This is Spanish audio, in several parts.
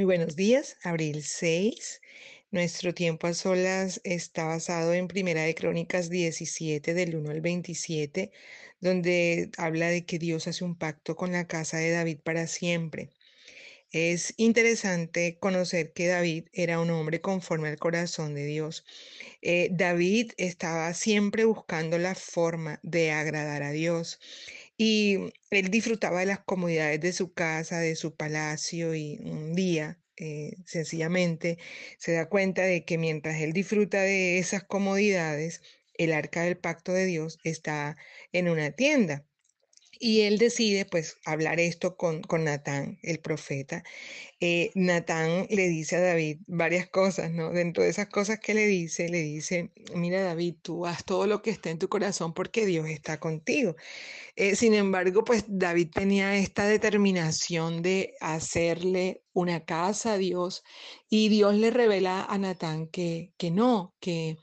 Muy buenos días, abril 6. Nuestro tiempo a solas está basado en Primera de Crónicas 17 del 1 al 27, donde habla de que Dios hace un pacto con la casa de David para siempre. Es interesante conocer que David era un hombre conforme al corazón de Dios. Eh, David estaba siempre buscando la forma de agradar a Dios y él disfrutaba de las comodidades de su casa, de su palacio y un día eh, sencillamente se da cuenta de que mientras él disfruta de esas comodidades, el arca del pacto de Dios está en una tienda. Y él decide pues hablar esto con, con Natán, el profeta. Eh, Natán le dice a David varias cosas, ¿no? Dentro de esas cosas que le dice, le dice, mira David, tú haz todo lo que está en tu corazón porque Dios está contigo. Eh, sin embargo, pues David tenía esta determinación de hacerle una casa a Dios y Dios le revela a Natán que, que no, que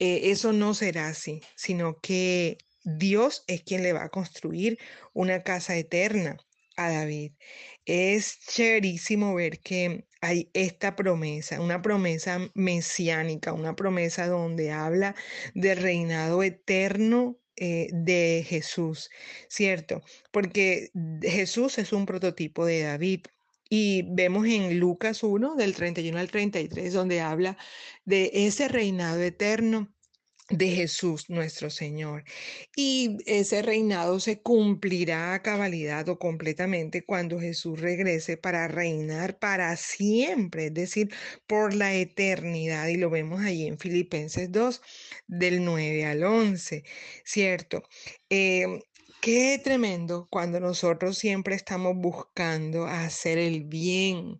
eh, eso no será así, sino que Dios es quien le va a construir una casa eterna a David. Es chéverísimo ver que hay esta promesa, una promesa mesiánica, una promesa donde habla del reinado eterno eh, de Jesús, ¿cierto? Porque Jesús es un prototipo de David. Y vemos en Lucas 1, del 31 al 33, donde habla de ese reinado eterno de Jesús nuestro Señor. Y ese reinado se cumplirá a cabalidad o completamente cuando Jesús regrese para reinar para siempre, es decir, por la eternidad. Y lo vemos allí en Filipenses 2, del 9 al 11, ¿cierto? Em, qué tremendo cuando nosotros siempre estamos buscando hacer el bien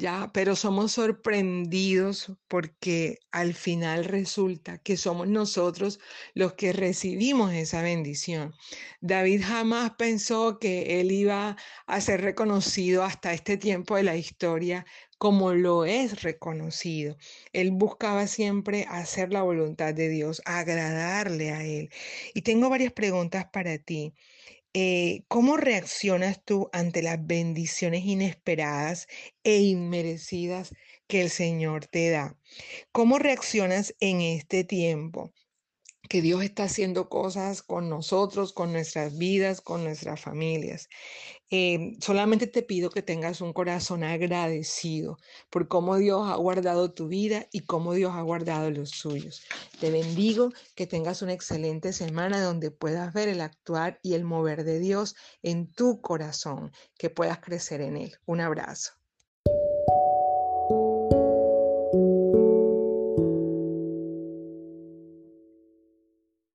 ya, pero somos sorprendidos porque al final resulta que somos nosotros los que recibimos esa bendición. David jamás pensó que él iba a ser reconocido hasta este tiempo de la historia como lo es reconocido. Él buscaba siempre hacer la voluntad de Dios, agradarle a Él. Y tengo varias preguntas para ti. Eh, ¿cómo reaccionas tú ante las bendiciones inesperadas e inmerecidas que el Señor te da? ¿Cómo reaccionas en este tiempo? Que Dios está haciendo cosas con nosotros, con nuestras vidas, con nuestras familias. Em, solamente te pido que tengas un corazón agradecido por cómo Dios ha guardado tu vida y cómo Dios ha guardado los suyos. Te bendigo, que tengas una excelente semana donde puedas ver el actuar y el mover de Dios en tu corazón, que puedas crecer en él. Un abrazo.